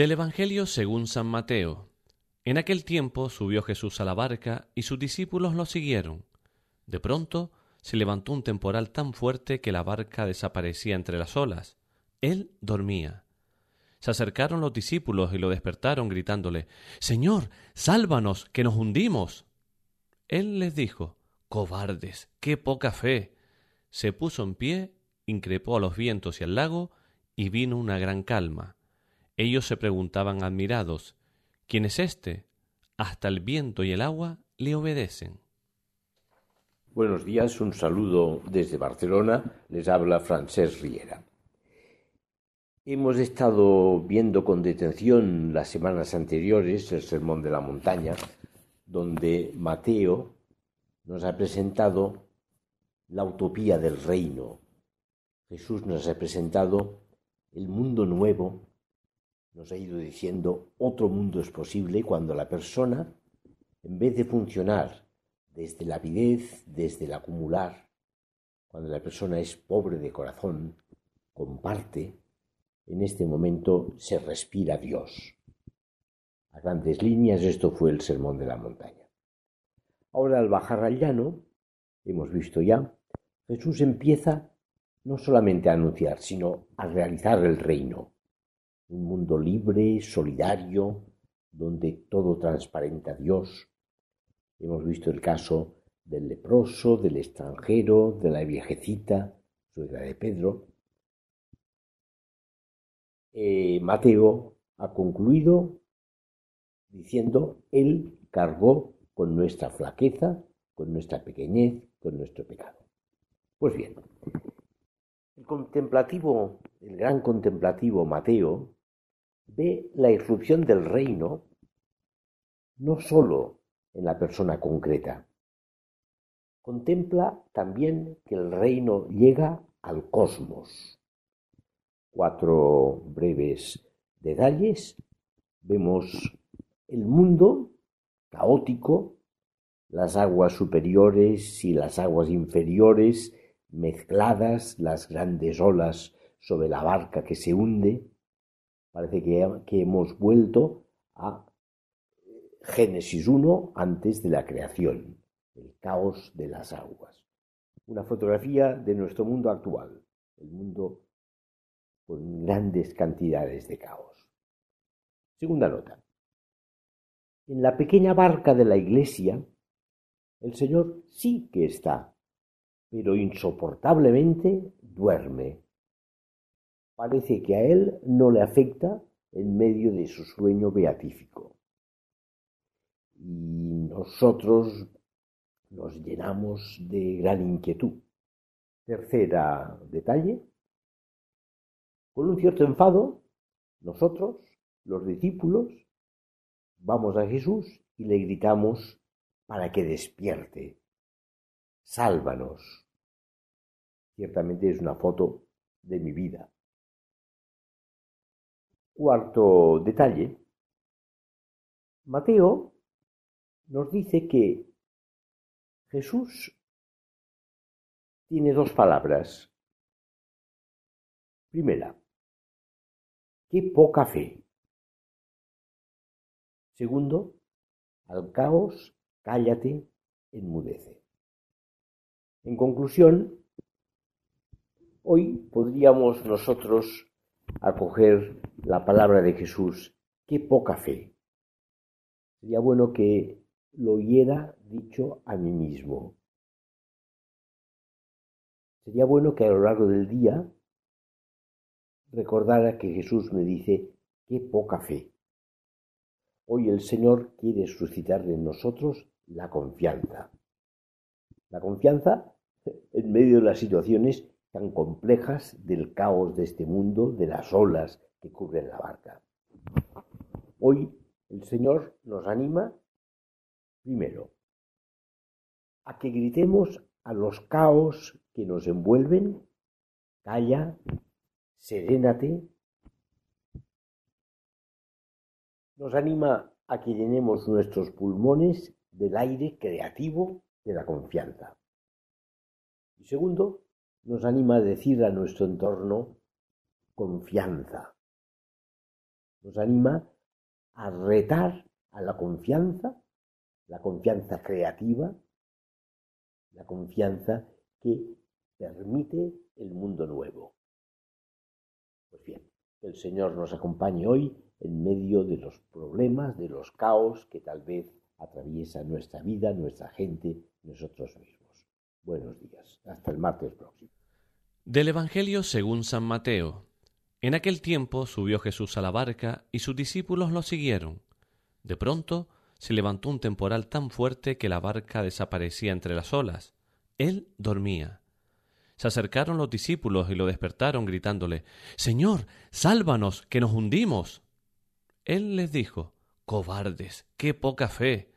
Del Evangelio según San Mateo. En aquel tiempo subió Jesús a la barca y sus discípulos lo siguieron. De pronto se levantó un temporal tan fuerte que la barca desaparecía entre las olas. Él dormía. Se acercaron los discípulos y lo despertaron gritándole Señor, sálvanos, que nos hundimos. Él les dijo Cobardes, qué poca fe. Se puso en pie, increpó a los vientos y al lago, y vino una gran calma. Ellos se preguntaban admirados ¿Quién es éste? Hasta el viento y el agua le obedecen. Buenos días, un saludo desde Barcelona. Les habla Francesc Riera. Hemos estado viendo con detención las semanas anteriores el Sermón de la Montaña, donde Mateo nos ha presentado la utopía del reino. Jesús nos ha presentado el mundo nuevo nos ha ido diciendo otro mundo es posible cuando la persona, en vez de funcionar desde la avidez, desde el acumular, cuando la persona es pobre de corazón, comparte, en este momento se respira Dios. A grandes líneas esto fue el sermón de la montaña. Ahora al bajar al llano, hemos visto ya, Jesús empieza no solamente a anunciar, sino a realizar el reino un mundo libre, solidario, donde todo transparenta a Dios. Hemos visto el caso del leproso, del extranjero, de la viejecita, suegra de Pedro. Eh, Mateo ha concluido diciendo, Él cargó con nuestra flaqueza, con nuestra pequeñez, con nuestro pecado. Pues bien, el contemplativo, el gran contemplativo Mateo, ve la irrupción del reino no sólo en la persona concreta, contempla también que el reino llega al cosmos. Cuatro breves detalles. Vemos el mundo caótico, las aguas superiores y las aguas inferiores mezcladas, las grandes olas sobre la barca que se hunde, Parece que, hemos vuelto a Génesis 1 antes de la creación, el caos de las aguas. Una fotografía de nuestro mundo actual, el mundo con grandes cantidades de caos. Segunda nota. En la pequeña barca de la iglesia, el Señor sí que está, pero insoportablemente duerme parece que a él no le afecta en medio de su sueño beatífico. Y nosotros nos llenamos de gran inquietud. Tercera detalle, con un cierto enfado, nosotros, los discípulos, vamos a Jesús y le gritamos para que despierte. Sálvanos. Ciertamente es una foto de mi vida. Cuarto detalle. Mateo nos dice que Jesús tiene dos palabras. Primera, qué poca fe. Segundo, al caos, cállate, enmudece. En conclusión, Hoy podríamos nosotros acoger la palabra de Jesús, qué poca fe. Sería bueno que lo oyera dicho a mí mismo. Sería bueno que a lo largo del día recordara que Jesús me dice, qué poca fe. Hoy el Señor quiere suscitar en nosotros la confianza. La confianza en medio de las situaciones tan complejas del caos de este mundo, de las olas que cubren la barca. Hoy el Señor nos anima, primero, a que gritemos a los caos que nos envuelven, calla, serénate. Nos anima a que llenemos nuestros pulmones del aire creativo de la confianza. Y segundo, nos anima a decir a nuestro entorno confianza. Nos anima a retar a la confianza, la confianza creativa, la confianza que permite el mundo nuevo. Pues bien, que el Señor nos acompañe hoy en medio de los problemas, de los caos que tal vez atraviesa nuestra vida, nuestra gente, nosotros mismos. Buenos días. Hasta el martes próximo. Del Evangelio según San Mateo. En aquel tiempo subió Jesús a la barca y sus discípulos lo siguieron. De pronto se levantó un temporal tan fuerte que la barca desaparecía entre las olas. Él dormía. Se acercaron los discípulos y lo despertaron gritándole Señor, sálvanos, que nos hundimos. Él les dijo Cobardes, qué poca fe.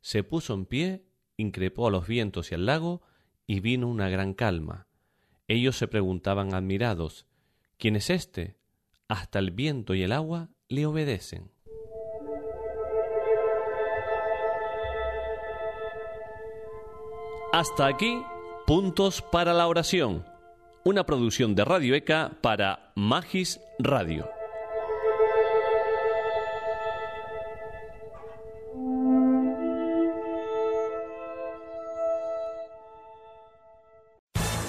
Se puso en pie, increpó a los vientos y al lago, y vino una gran calma. Ellos se preguntaban admirados ¿Quién es éste? Hasta el viento y el agua le obedecen. Hasta aquí, puntos para la oración. Una producción de Radio ECA para Magis Radio.